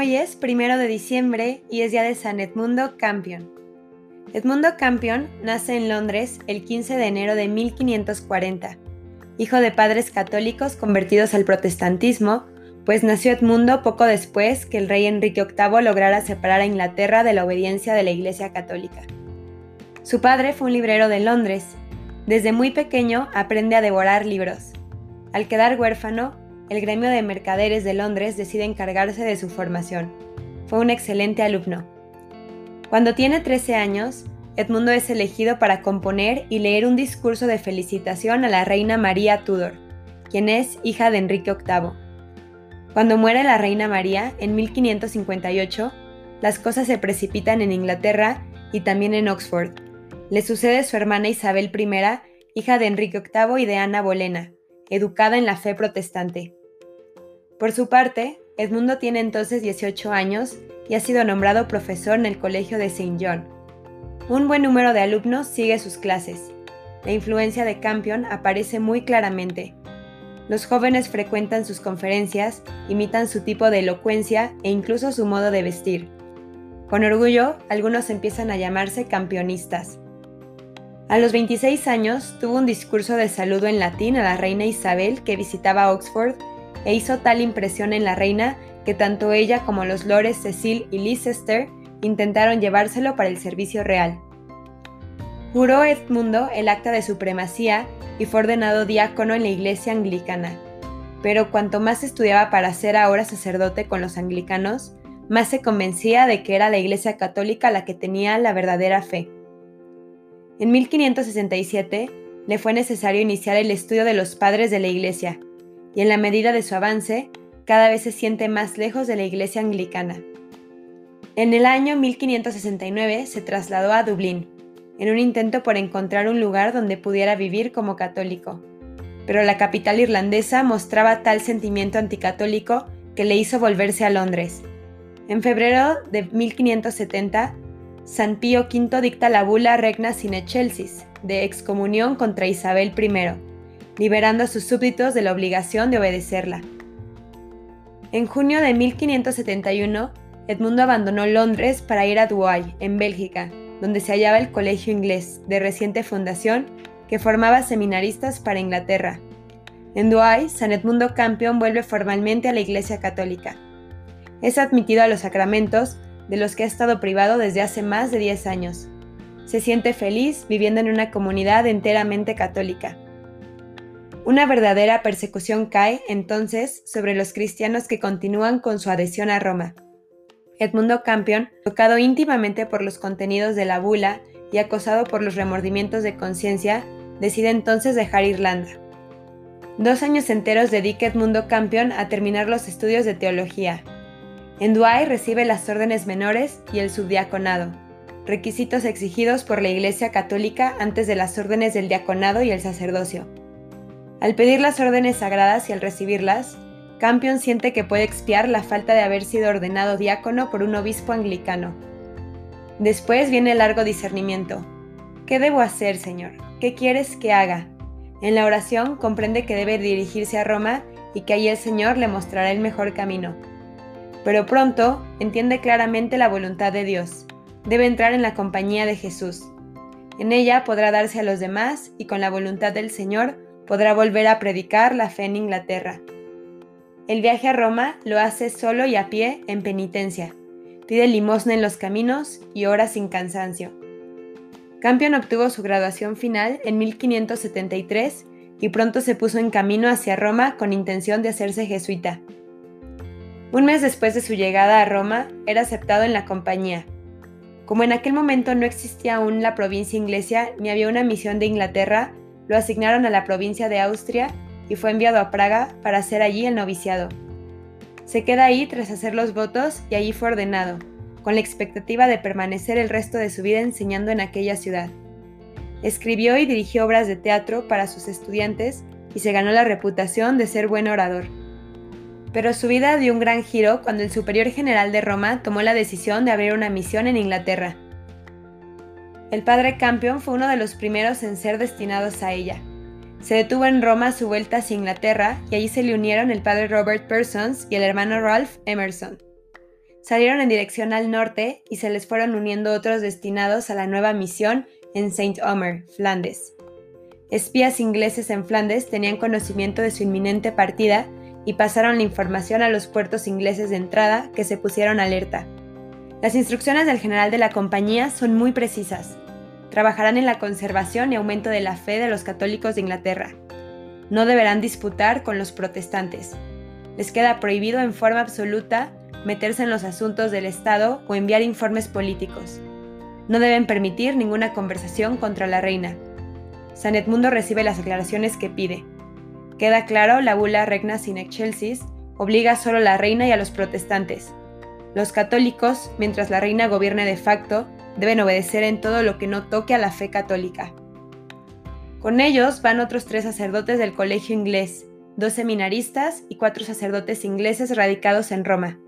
Hoy es primero de diciembre y es día de San Edmundo Campion. Edmundo Campion nace en Londres el 15 de enero de 1540, hijo de padres católicos convertidos al protestantismo, pues nació Edmundo poco después que el rey Enrique VIII lograra separar a Inglaterra de la obediencia de la Iglesia Católica. Su padre fue un librero de Londres. Desde muy pequeño aprende a devorar libros. Al quedar huérfano, el gremio de mercaderes de Londres decide encargarse de su formación. Fue un excelente alumno. Cuando tiene 13 años, Edmundo es elegido para componer y leer un discurso de felicitación a la reina María Tudor, quien es hija de Enrique VIII. Cuando muere la reina María en 1558, las cosas se precipitan en Inglaterra y también en Oxford. Le sucede su hermana Isabel I, hija de Enrique VIII y de Ana Bolena, educada en la fe protestante. Por su parte, Edmundo tiene entonces 18 años y ha sido nombrado profesor en el Colegio de St. John. Un buen número de alumnos sigue sus clases. La influencia de Campion aparece muy claramente. Los jóvenes frecuentan sus conferencias, imitan su tipo de elocuencia e incluso su modo de vestir. Con orgullo, algunos empiezan a llamarse campionistas. A los 26 años tuvo un discurso de saludo en latín a la reina Isabel que visitaba Oxford e hizo tal impresión en la reina que tanto ella como los lores Cecil y Leicester intentaron llevárselo para el servicio real. Juró Edmundo el acta de supremacía y fue ordenado diácono en la iglesia anglicana. Pero cuanto más estudiaba para ser ahora sacerdote con los anglicanos, más se convencía de que era la iglesia católica la que tenía la verdadera fe. En 1567 le fue necesario iniciar el estudio de los padres de la iglesia, y en la medida de su avance, cada vez se siente más lejos de la iglesia anglicana. En el año 1569 se trasladó a Dublín, en un intento por encontrar un lugar donde pudiera vivir como católico. Pero la capital irlandesa mostraba tal sentimiento anticatólico que le hizo volverse a Londres. En febrero de 1570, San Pío V dicta la bula Regna sine Excelsis, de excomunión contra Isabel I, liberando a sus súbditos de la obligación de obedecerla. En junio de 1571, Edmundo abandonó Londres para ir a Douai, en Bélgica, donde se hallaba el Colegio Inglés, de reciente fundación, que formaba seminaristas para Inglaterra. En Douai, San Edmundo Campion vuelve formalmente a la Iglesia Católica. Es admitido a los sacramentos, de los que ha estado privado desde hace más de 10 años. Se siente feliz viviendo en una comunidad enteramente católica. Una verdadera persecución cae, entonces, sobre los cristianos que continúan con su adhesión a Roma. Edmundo Campion, tocado íntimamente por los contenidos de la bula y acosado por los remordimientos de conciencia, decide entonces dejar Irlanda. Dos años enteros dedica Edmundo Campion a terminar los estudios de teología. En Douai recibe las órdenes menores y el subdiaconado, requisitos exigidos por la Iglesia Católica antes de las órdenes del diaconado y el sacerdocio. Al pedir las órdenes sagradas y al recibirlas, Campion siente que puede expiar la falta de haber sido ordenado diácono por un obispo anglicano. Después viene el largo discernimiento. ¿Qué debo hacer, Señor? ¿Qué quieres que haga? En la oración comprende que debe dirigirse a Roma y que allí el Señor le mostrará el mejor camino. Pero pronto entiende claramente la voluntad de Dios. Debe entrar en la compañía de Jesús. En ella podrá darse a los demás y con la voluntad del Señor podrá volver a predicar la fe en Inglaterra. El viaje a Roma lo hace solo y a pie en penitencia. Pide limosna en los caminos y ora sin cansancio. Campion obtuvo su graduación final en 1573 y pronto se puso en camino hacia Roma con intención de hacerse jesuita. Un mes después de su llegada a Roma, era aceptado en la compañía. Como en aquel momento no existía aún la provincia inglesa ni había una misión de Inglaterra, lo asignaron a la provincia de Austria y fue enviado a Praga para hacer allí el noviciado. Se queda ahí tras hacer los votos y allí fue ordenado, con la expectativa de permanecer el resto de su vida enseñando en aquella ciudad. Escribió y dirigió obras de teatro para sus estudiantes y se ganó la reputación de ser buen orador. Pero su vida dio un gran giro cuando el superior general de Roma tomó la decisión de abrir una misión en Inglaterra. El padre Campion fue uno de los primeros en ser destinados a ella. Se detuvo en Roma a su vuelta hacia Inglaterra y allí se le unieron el padre Robert Persons y el hermano Ralph Emerson. salieron en dirección al norte y se les fueron uniendo otros destinados a la nueva misión en Saint-Omer, Flandes. Espías ingleses en Flandes tenían conocimiento de su inminente partida y pasaron la información a los puertos ingleses de entrada que se pusieron alerta. Las instrucciones del general de la compañía son muy precisas. Trabajarán en la conservación y aumento de la fe de los católicos de Inglaterra. No deberán disputar con los protestantes. Les queda prohibido en forma absoluta meterse en los asuntos del Estado o enviar informes políticos. No deben permitir ninguna conversación contra la reina. San Edmundo recibe las aclaraciones que pide. Queda claro, la bula Regna sine excelsis obliga solo a la reina y a los protestantes. Los católicos, mientras la reina gobierne de facto, deben obedecer en todo lo que no toque a la fe católica. Con ellos van otros tres sacerdotes del colegio inglés, dos seminaristas y cuatro sacerdotes ingleses radicados en Roma.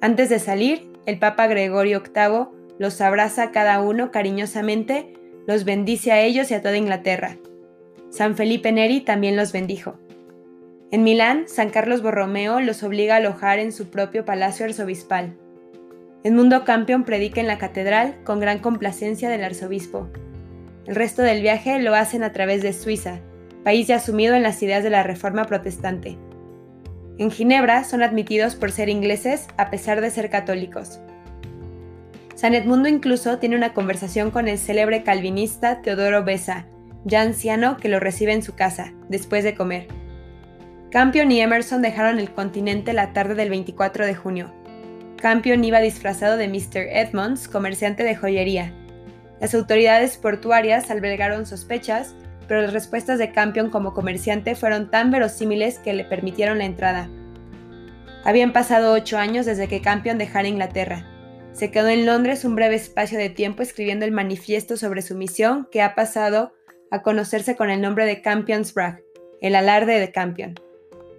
Antes de salir, el Papa Gregorio VIII los abraza a cada uno cariñosamente, los bendice a ellos y a toda Inglaterra. San Felipe Neri también los bendijo. En Milán, San Carlos Borromeo los obliga a alojar en su propio palacio arzobispal. Edmundo Campion predica en la catedral con gran complacencia del arzobispo. El resto del viaje lo hacen a través de Suiza, país ya sumido en las ideas de la Reforma Protestante. En Ginebra son admitidos por ser ingleses a pesar de ser católicos. San Edmundo incluso tiene una conversación con el célebre calvinista Teodoro Besa, ya anciano que lo recibe en su casa, después de comer. Campion y Emerson dejaron el continente la tarde del 24 de junio. Campion iba disfrazado de Mr. Edmonds, comerciante de joyería. Las autoridades portuarias albergaron sospechas, pero las respuestas de Campion como comerciante fueron tan verosímiles que le permitieron la entrada. Habían pasado ocho años desde que Campion dejara Inglaterra. Se quedó en Londres un breve espacio de tiempo escribiendo el manifiesto sobre su misión que ha pasado a conocerse con el nombre de Campion's Brag, el alarde de Campion.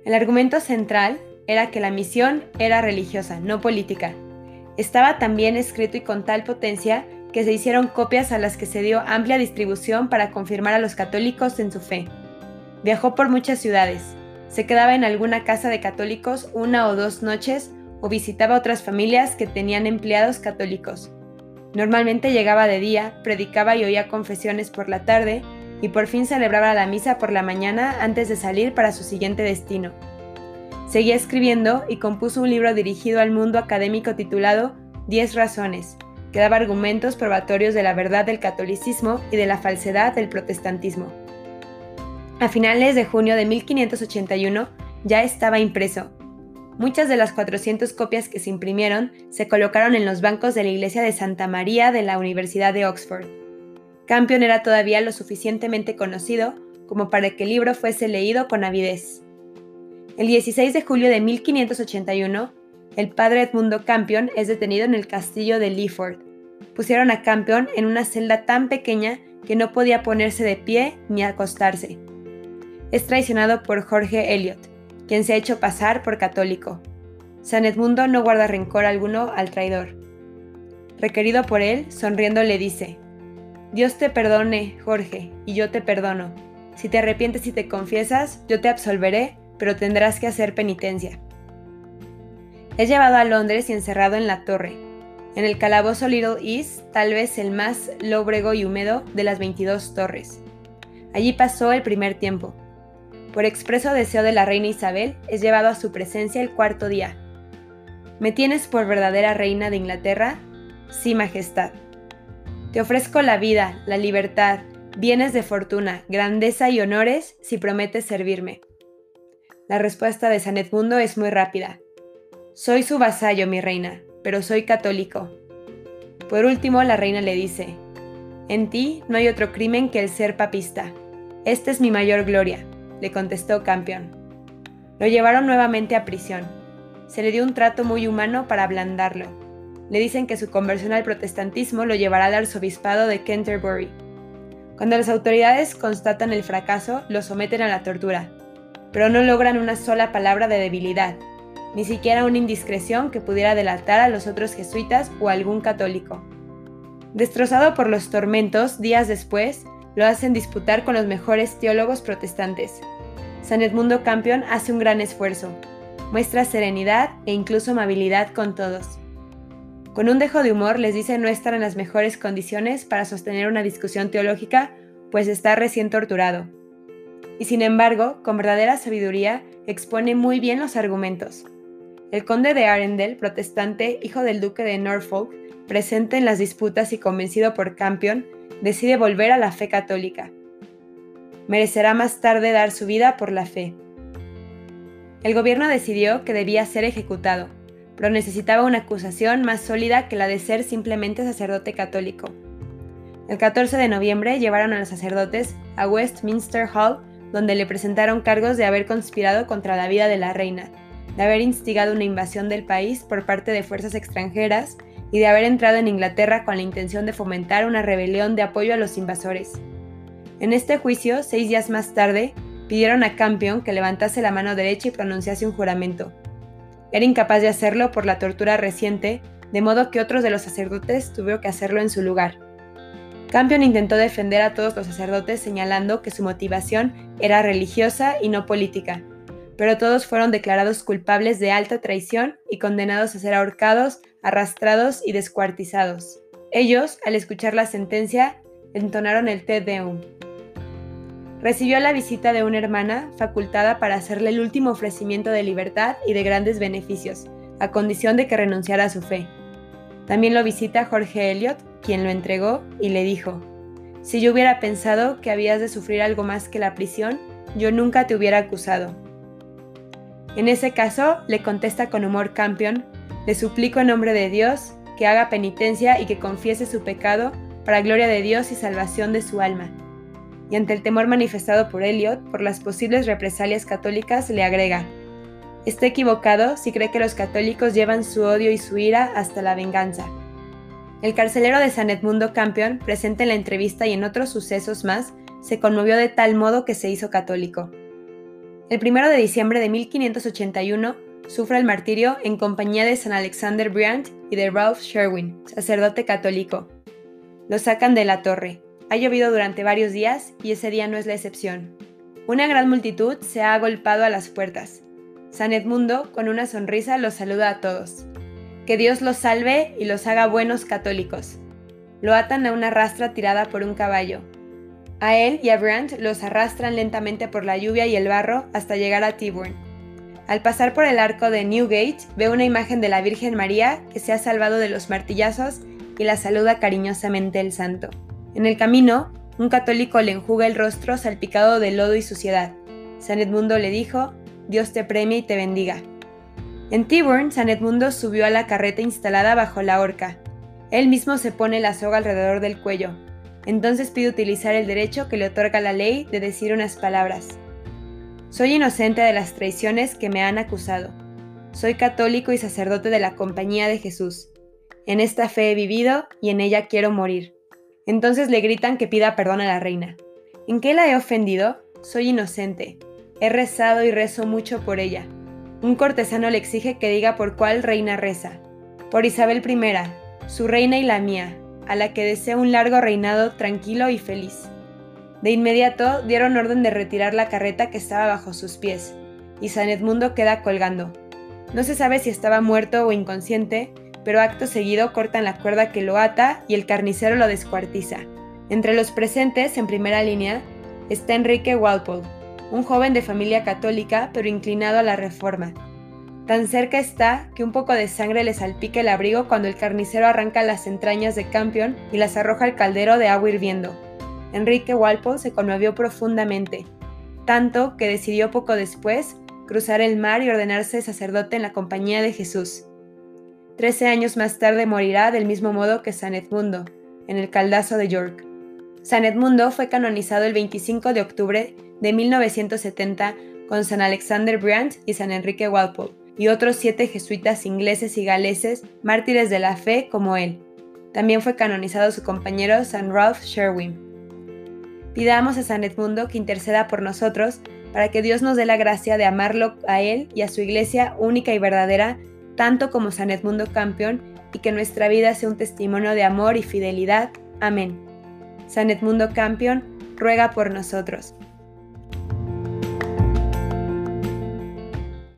El argumento central era que la misión era religiosa, no política. Estaba también escrito y con tal potencia que se hicieron copias a las que se dio amplia distribución para confirmar a los católicos en su fe. Viajó por muchas ciudades, se quedaba en alguna casa de católicos una o dos noches o visitaba otras familias que tenían empleados católicos. Normalmente llegaba de día, predicaba y oía confesiones por la tarde y por fin celebraba la misa por la mañana antes de salir para su siguiente destino. Seguía escribiendo y compuso un libro dirigido al mundo académico titulado Diez razones, que daba argumentos probatorios de la verdad del catolicismo y de la falsedad del protestantismo. A finales de junio de 1581 ya estaba impreso. Muchas de las 400 copias que se imprimieron se colocaron en los bancos de la iglesia de Santa María de la Universidad de Oxford. Campion era todavía lo suficientemente conocido como para que el libro fuese leído con avidez. El 16 de julio de 1581, el padre Edmundo Campion es detenido en el castillo de Leaford. Pusieron a Campion en una celda tan pequeña que no podía ponerse de pie ni acostarse. Es traicionado por Jorge Elliot, quien se ha hecho pasar por católico. San Edmundo no guarda rencor alguno al traidor. Requerido por él, sonriendo le dice, Dios te perdone, Jorge, y yo te perdono. Si te arrepientes y te confiesas, yo te absolveré, pero tendrás que hacer penitencia. Es llevado a Londres y encerrado en la torre, en el calabozo Little East, tal vez el más lóbrego y húmedo de las 22 torres. Allí pasó el primer tiempo. Por expreso deseo de la reina Isabel, es llevado a su presencia el cuarto día. ¿Me tienes por verdadera reina de Inglaterra? Sí, Majestad. Te ofrezco la vida, la libertad, bienes de fortuna, grandeza y honores si prometes servirme. La respuesta de San Edmundo es muy rápida. Soy su vasallo, mi reina, pero soy católico. Por último, la reina le dice, En ti no hay otro crimen que el ser papista. Esta es mi mayor gloria, le contestó Campion. Lo llevaron nuevamente a prisión. Se le dio un trato muy humano para ablandarlo le dicen que su conversión al protestantismo lo llevará al arzobispado de Canterbury. Cuando las autoridades constatan el fracaso, lo someten a la tortura, pero no logran una sola palabra de debilidad, ni siquiera una indiscreción que pudiera delatar a los otros jesuitas o algún católico. Destrozado por los tormentos, días después, lo hacen disputar con los mejores teólogos protestantes. San Edmundo Campion hace un gran esfuerzo, muestra serenidad e incluso amabilidad con todos Con un dejo de humor les dice no estar en las mejores condiciones para sostener una discusión teológica, pues está recién torturado. Y sin embargo, con verdadera sabiduría, expone muy bien los argumentos. El conde de Arundel, protestante, hijo del duque de Norfolk, presente en las disputas y convencido por Campion, decide volver a la fe católica. Merecerá más tarde dar su vida por la fe. El gobierno decidió que debía ser ejecutado, pero necesitaba una acusación más sólida que la de ser simplemente sacerdote católico. El 14 de noviembre llevaron a los sacerdotes a Westminster Hall, donde le presentaron cargos de haber conspirado contra la vida de la reina, de haber instigado una invasión del país por parte de fuerzas extranjeras y de haber entrado en Inglaterra con la intención de fomentar una rebelión de apoyo a los invasores. En este juicio, seis días más tarde, pidieron a Campion que levantase la mano derecha y pronunciase un juramento. Era incapaz de hacerlo por la tortura reciente, de modo que otros de los sacerdotes tuvieron que hacerlo en su lugar. Campion intentó defender a todos los sacerdotes señalando que su motivación era religiosa y no política, pero todos fueron declarados culpables de alta traición y condenados a ser ahorcados, arrastrados y descuartizados. Ellos, al escuchar la sentencia, entonaron el Te Deum. Recibió la visita de una hermana facultada para hacerle el último ofrecimiento de libertad y de grandes beneficios, a condición de que renunciara a su fe. También lo visita Jorge Elliot, quien lo entregó y le dijo, Si yo hubiera pensado que habías de sufrir algo más que la prisión, yo nunca te hubiera acusado. En ese caso, le contesta con humor Campion, le suplico en nombre de Dios que haga penitencia y que confiese su pecado para gloria de Dios y salvación de su alma. Y ante el temor manifestado por Elliot por las posibles represalias católicas, le agrega, está equivocado si cree que los católicos llevan su odio y su ira hasta la venganza. El carcelero de San Edmundo Campion, presente en la entrevista y en otros sucesos más, se conmovió de tal modo que se hizo católico. El 1 de diciembre de 1581 sufre el martirio en compañía de San Alexander Briand y de Ralph Sherwin, sacerdote católico. Lo sacan de la torre. Ha llovido durante varios días y ese día no es la excepción. Una gran multitud se ha agolpado a las puertas. San Edmundo, con una sonrisa, los saluda a todos. Que Dios los salve y los haga buenos católicos. Lo atan a una rastra tirada por un caballo. A él y a Brandt los arrastran lentamente por la lluvia y el barro hasta llegar a Tyburn. Al pasar por el arco de Newgate, ve una imagen de la Virgen María que se ha salvado de los martillazos y la saluda cariñosamente el santo. En el camino, un católico le enjuga el rostro salpicado de lodo y suciedad. San Edmundo le dijo, Dios te premie y te bendiga. En Tyburn, San Edmundo subió a la carreta instalada bajo la horca. Él mismo se pone la soga alrededor del cuello, entonces pide utilizar el derecho que le otorga la ley de decir unas palabras. Soy inocente de las traiciones que me han acusado. Soy católico y sacerdote de la Compañía de Jesús. En esta fe he vivido y en ella quiero morir. Entonces le gritan que pida perdón a la reina. ¿En qué la he ofendido? Soy inocente. He rezado y rezo mucho por ella. Un cortesano le exige que diga por cuál reina reza. Por Isabel I, su reina y la mía, a la que desea un largo reinado tranquilo y feliz. De inmediato dieron orden de retirar la carreta que estaba bajo sus pies, y San Edmundo queda colgando. No se sabe si estaba muerto o inconsciente, pero acto seguido cortan la cuerda que lo ata y el carnicero lo descuartiza. Entre los presentes, en primera línea, está Enrique Walpole, un joven de familia católica pero inclinado a la reforma, Tan cerca está que un poco de sangre le salpica el abrigo cuando el carnicero arranca las entrañas de Campion y las arroja al caldero de agua hirviendo. Enrique Walpole se conmovió profundamente, tanto que decidió poco después cruzar el mar y ordenarse sacerdote en la compañía de Jesús. Trece años más tarde morirá del mismo modo que San Edmundo, en el caldazo de York. San Edmundo fue canonizado el 25 de octubre de 1970 con San Alexander Brandt y San Enrique Walpole y otros siete jesuitas ingleses y galeses, mártires de la fe como él. También fue canonizado su compañero San Ralph Sherwin. Pidamos a San Edmundo que interceda por nosotros para que Dios nos dé la gracia de amarlo a él y a su iglesia única y verdadera, tanto como San Edmundo Campeón, y que nuestra vida sea un testimonio de amor y fidelidad. Amén. San Edmundo Campeón, ruega por nosotros.